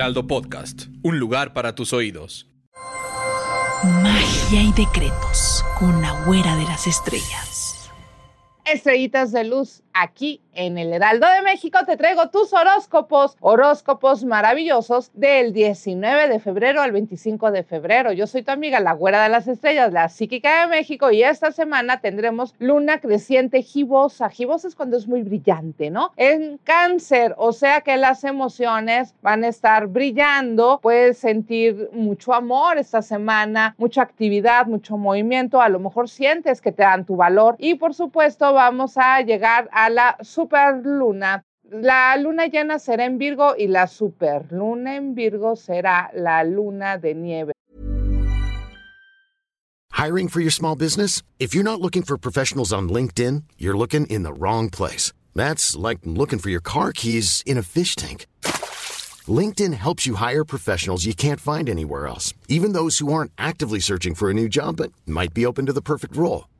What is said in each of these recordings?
Heraldo Podcast, un lugar para tus oídos. Magia y decretos con la güera de las estrellas. Estrellitas de luz aquí en el Heraldo de México te traigo tus horóscopos, horóscopos maravillosos del 19 de febrero al 25 de febrero. Yo soy tu amiga, la güera de las estrellas, la psíquica de México y esta semana tendremos luna creciente gibosa. Gibosa es cuando es muy brillante, ¿no? En cáncer, o sea que las emociones van a estar brillando, puedes sentir mucho amor esta semana, mucha actividad, mucho movimiento, a lo mejor sientes que te dan tu valor y por supuesto vamos a llegar a la superluna. La luna llena será en Virgo y la superluna en Virgo será la luna de nieve. Hiring for your small business? If you're not looking for professionals on LinkedIn, you're looking in the wrong place. That's like looking for your car keys in a fish tank. LinkedIn helps you hire professionals you can't find anywhere else, even those who aren't actively searching for a new job but might be open to the perfect role.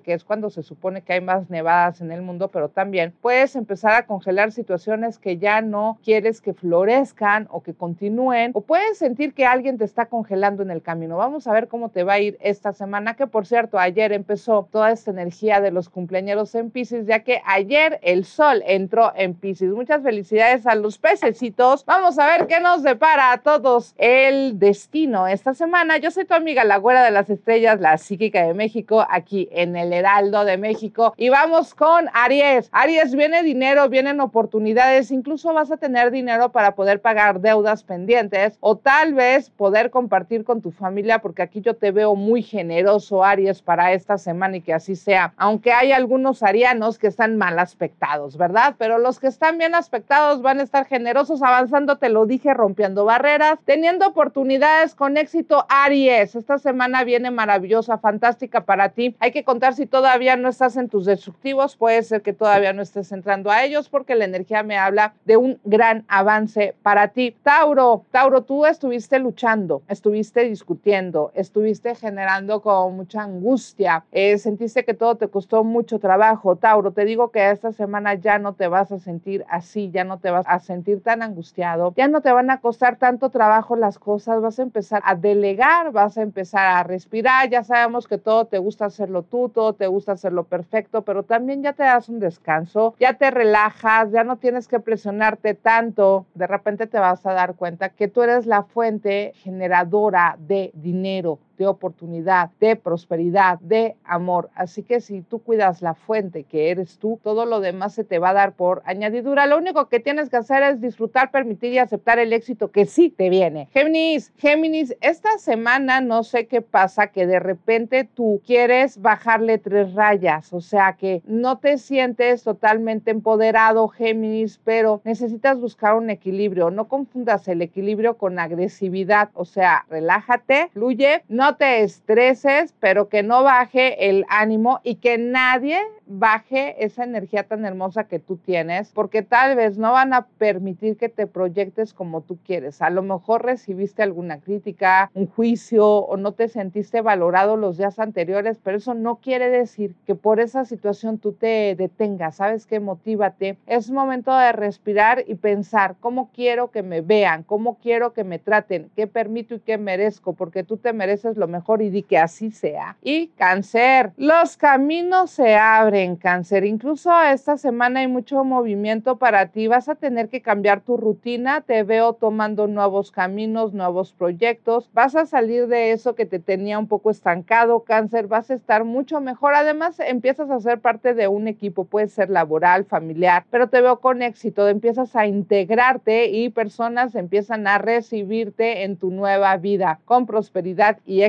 Que es cuando se supone que hay más nevadas en el mundo, pero también puedes empezar a congelar situaciones que ya no quieres que florezcan o que continúen, o puedes sentir que alguien te está congelando en el camino. Vamos a ver cómo te va a ir esta semana, que por cierto, ayer empezó toda esta energía de los cumpleaños en Pisces, ya que ayer el sol entró en Pisces. Muchas felicidades a los pececitos. Vamos a ver qué nos depara a todos el destino esta semana. Yo soy tu amiga, la güera de las estrellas, la psíquica de México, aquí en el Heraldo de México. Y vamos con Aries. Aries, viene dinero, vienen oportunidades, incluso vas a tener dinero para poder pagar deudas pendientes o tal vez poder compartir con tu familia, porque aquí yo te veo muy generoso, Aries, para esta semana y que así sea. Aunque hay algunos arianos que están mal aspectados, ¿verdad? Pero los que están bien aspectados van a estar generosos, avanzando, te lo dije, rompiendo barreras, teniendo oportunidades con éxito, Aries. Esta semana viene maravillosa, fantástica para ti. Hay que contar si todavía no estás en tus destructivos, puede ser que todavía no estés entrando a ellos porque la energía me habla de un gran avance para ti. Tauro, Tauro, tú estuviste luchando, estuviste discutiendo, estuviste generando con mucha angustia, eh, sentiste que todo te costó mucho trabajo. Tauro, te digo que esta semana ya no te vas a sentir así, ya no te vas a sentir tan angustiado, ya no te van a costar tanto trabajo las cosas, vas a empezar a delegar, vas a empezar a respirar, ya sabemos que todo te gusta hacerlo tú, todo te gusta hacerlo perfecto, pero también ya te das un descanso, ya te relajas, ya no tienes que presionarte tanto, de repente te vas a dar cuenta que tú eres la fuente generadora de dinero, de oportunidad, de prosperidad, de amor. Así que si tú cuidas la fuente que eres tú, todo lo demás se te va a dar por añadidura. Lo único que tienes que hacer es disfrutar, permitir y aceptar el éxito que sí te viene. Géminis, Géminis, esta semana no sé qué pasa, que de repente tú quieres bajarle tres rayas, o sea que no te sientes totalmente empoderado, Géminis, pero necesitas buscar un equilibrio. No confundas el equilibrio con agresividad, o sea, relájate, fluye, no no te estreses, pero que no baje el ánimo y que nadie baje esa energía tan hermosa que tú tienes, porque tal vez no van a permitir que te proyectes como tú quieres. A lo mejor recibiste alguna crítica, un juicio o no te sentiste valorado los días anteriores, pero eso no quiere decir que por esa situación tú te detengas. ¿Sabes qué? Motívate. Es momento de respirar y pensar cómo quiero que me vean, cómo quiero que me traten, qué permito y qué merezco, porque tú te mereces lo mejor y di que así sea. Y cáncer, los caminos se abren, cáncer. Incluso esta semana hay mucho movimiento para ti. Vas a tener que cambiar tu rutina. Te veo tomando nuevos caminos, nuevos proyectos. Vas a salir de eso que te tenía un poco estancado, cáncer. Vas a estar mucho mejor. Además, empiezas a ser parte de un equipo. Puede ser laboral, familiar, pero te veo con éxito. Empiezas a integrarte y personas empiezan a recibirte en tu nueva vida con prosperidad y éxito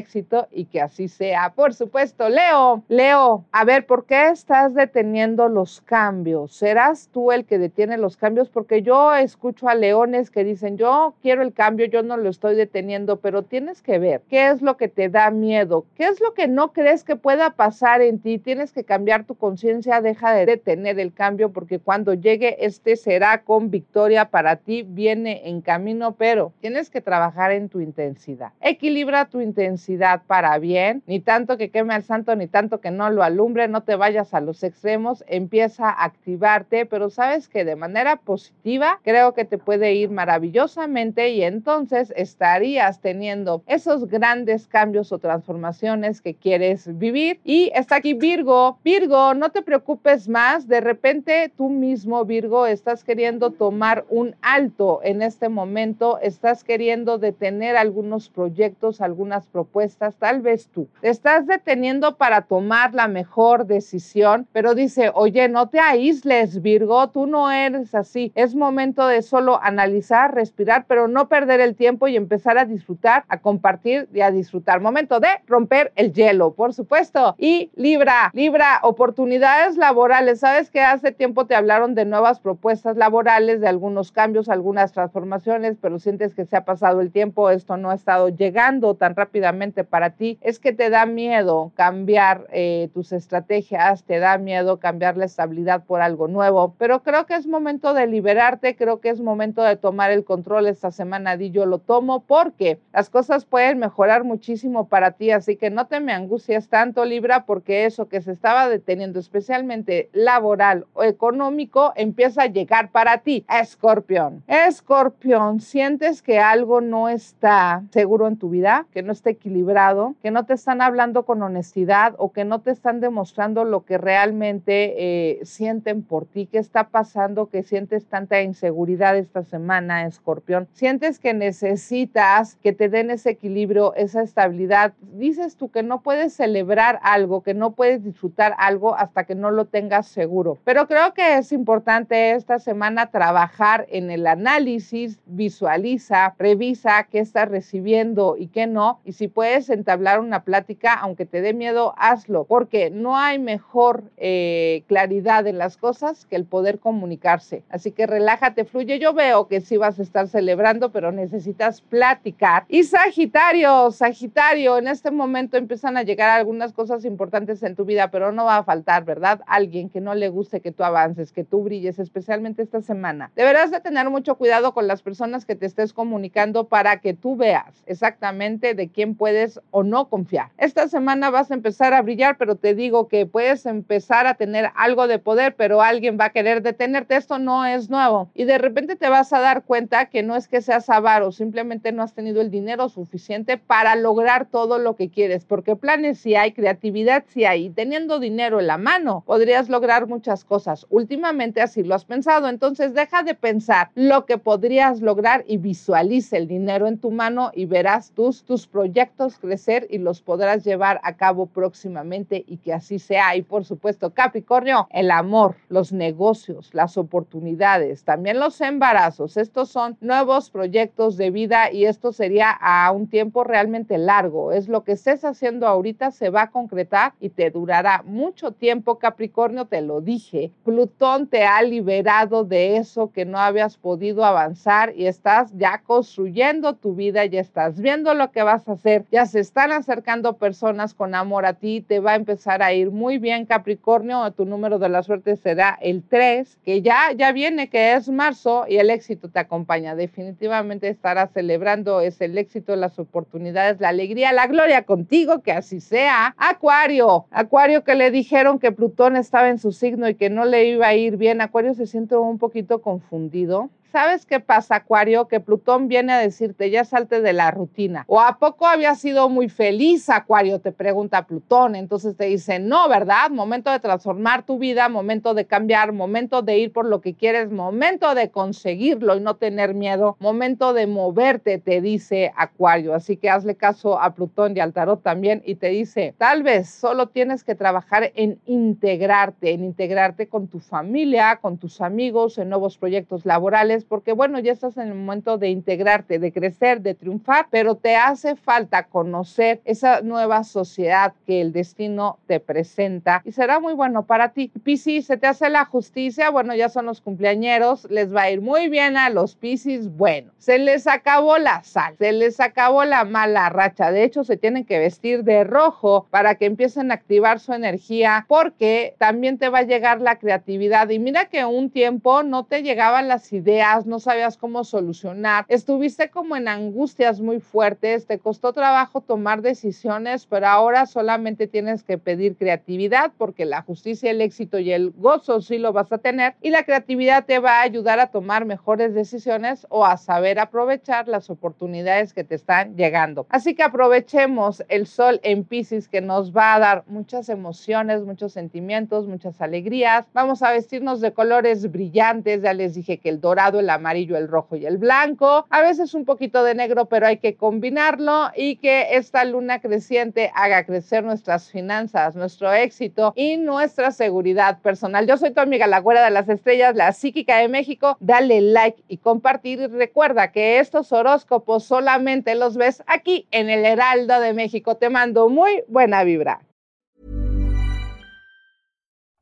y que así sea. Por supuesto, Leo, Leo, a ver, ¿por qué estás deteniendo los cambios? ¿Serás tú el que detiene los cambios? Porque yo escucho a leones que dicen, yo quiero el cambio, yo no lo estoy deteniendo, pero tienes que ver qué es lo que te da miedo, qué es lo que no crees que pueda pasar en ti. Tienes que cambiar tu conciencia, deja de detener el cambio porque cuando llegue este será con victoria para ti, viene en camino, pero tienes que trabajar en tu intensidad. Equilibra tu intensidad para bien, ni tanto que queme al santo, ni tanto que no lo alumbre, no te vayas a los extremos, empieza a activarte, pero sabes que de manera positiva creo que te puede ir maravillosamente y entonces estarías teniendo esos grandes cambios o transformaciones que quieres vivir. Y está aquí Virgo, Virgo, no te preocupes más, de repente tú mismo, Virgo, estás queriendo tomar un alto en este momento, estás queriendo detener algunos proyectos, algunas propuestas, tal vez tú. Te estás deteniendo para tomar la mejor decisión, pero dice, oye, no te aísles, Virgo, tú no eres así. Es momento de solo analizar, respirar, pero no perder el tiempo y empezar a disfrutar, a compartir y a disfrutar. Momento de romper el hielo, por supuesto. Y Libra, Libra, oportunidades laborales. Sabes que hace tiempo te hablaron de nuevas propuestas laborales, de algunos cambios, algunas transformaciones, pero sientes que se ha pasado el tiempo, esto no ha estado llegando tan rápidamente para ti. Es que te da miedo cambiar eh, tus estrategias, te da miedo cambiar la estabilidad por algo nuevo, pero creo que es momento de liberarte, creo que es momento de tomar el control esta semana, di yo lo tomo porque las cosas pueden mejorar muchísimo para ti, así que no te me angusties tanto, Libra, porque eso que se estaba deteniendo, especialmente laboral o económico, empieza a llegar para ti. Escorpión, escorpión, sientes que algo no está seguro en tu vida, que no está equilibrado, que no te están hablando con honestidad o que no te están demostrando lo que realmente eh, sienten por ti, qué está pasando, que sientes tanta inseguridad esta semana, escorpión. Sientes que necesitas que te den ese equilibrio, esa estabilidad. Dices tú que no puedes celebrar algo, que no puedes disfrutar algo hasta que no lo tengas seguro. Pero creo que es importante esta semana trabajar en el análisis, visualiza, revisa qué estás recibiendo y qué no. Y si puedes entablar una plática, aunque te dé miedo, hazlo, porque no hay mejor eh, claridad en las cosas que el poder comunicarse. Así que relájate, fluye. Yo veo que sí vas a estar celebrando, pero necesitas platicar. Y Sagitario, Sagitario, en este momento empiezan a llegar algunas cosas importantes en tu vida, pero no va a faltar, ¿verdad? Alguien que no le guste que tú avances, que tú brilles, especialmente esta semana. Deberás de tener mucho cuidado con las personas que te estés comunicando para que tú veas exactamente de quién puedes o no confiar. Esta semana vas a empezar a brillar, pero te digo que puedes empezar a tener algo de poder, pero alguien va a querer detenerte. Esto no es nuevo. Y de repente te vas a dar cuenta que no es que seas avaro, simplemente no has tenido el dinero suficiente para lograr todo lo que quieres, porque planes sí hay, creatividad sí hay, y teniendo dinero en la mano podrías lograr muchas cosas. Últimamente así lo has pensado, entonces deja de pensar lo que podrías lograr y visualiza el dinero en tu mano y verás tus, tus proyectos crecer y los podrás llevar a cabo próximamente y que así sea. Y por supuesto, Capricornio, el amor, los negocios, las oportunidades, también los embarazos. Estos son nuevos proyectos de vida y esto sería a un tiempo realmente largo. Es lo que estés haciendo ahorita se va a concretar y te durará mucho tiempo, Capricornio, te lo dije. Plutón te ha liberado de eso que no habías podido avanzar y estás ya construyendo tu vida, ya estás viendo lo que vas a hacer, ya se están acercando personas con amor a ti, te va a empezar a ir muy bien, Capricornio, tu número de la suerte será el 3, que ya, ya viene, que es marzo y el éxito te acompaña. Definitivamente estarás celebrando es el éxito, las oportunidades, la alegría, la gloria contigo, que así sea. Acuario, Acuario que le dijeron que Plutón estaba en su signo y que no le iba a ir bien. Acuario se siente un poquito confundido, ¿Sabes qué pasa, Acuario? Que Plutón viene a decirte, ya salte de la rutina. ¿O a poco había sido muy feliz, Acuario? Te pregunta Plutón. Entonces te dice, no, ¿verdad? Momento de transformar tu vida, momento de cambiar, momento de ir por lo que quieres, momento de conseguirlo y no tener miedo, momento de moverte, te dice Acuario. Así que hazle caso a Plutón y al tarot también y te dice, tal vez solo tienes que trabajar en integrarte, en integrarte con tu familia, con tus amigos, en nuevos proyectos laborales, porque bueno, ya estás en el momento de integrarte, de crecer, de triunfar, pero te hace falta conocer esa nueva sociedad que el destino te presenta y será muy bueno para ti. Piscis, se te hace la justicia, bueno, ya son los cumpleañeros, les va a ir muy bien a los Piscis, bueno, se les acabó la sal, se les acabó la mala racha, de hecho se tienen que vestir de rojo para que empiecen a activar su energía porque también te va a llegar la creatividad. Y mira que un tiempo no te llegaban las ideas, no sabías cómo solucionar, estuviste como en angustias muy fuertes, te costó trabajo tomar decisiones, pero ahora solamente tienes que pedir creatividad porque la justicia, el éxito y el gozo sí lo vas a tener y la creatividad te va a ayudar a tomar mejores decisiones o a saber aprovechar las oportunidades que te están llegando. Así que aprovechemos el sol en Pisces que nos va a dar muchas emociones, muchos sentimientos, muchas alegrías. Vamos a vestirnos de colores brillantes, ya les dije que el dorado, el amarillo, el rojo y el blanco. A veces un poquito de negro, pero hay que combinarlo y que esta luna creciente haga crecer nuestras finanzas, nuestro éxito y nuestra seguridad personal. Yo soy tu amiga, la güera de las estrellas, la psíquica de México. Dale like y compartir. Y recuerda que estos horóscopos solamente los ves aquí en el Heraldo de México. Te mando muy buena vibra.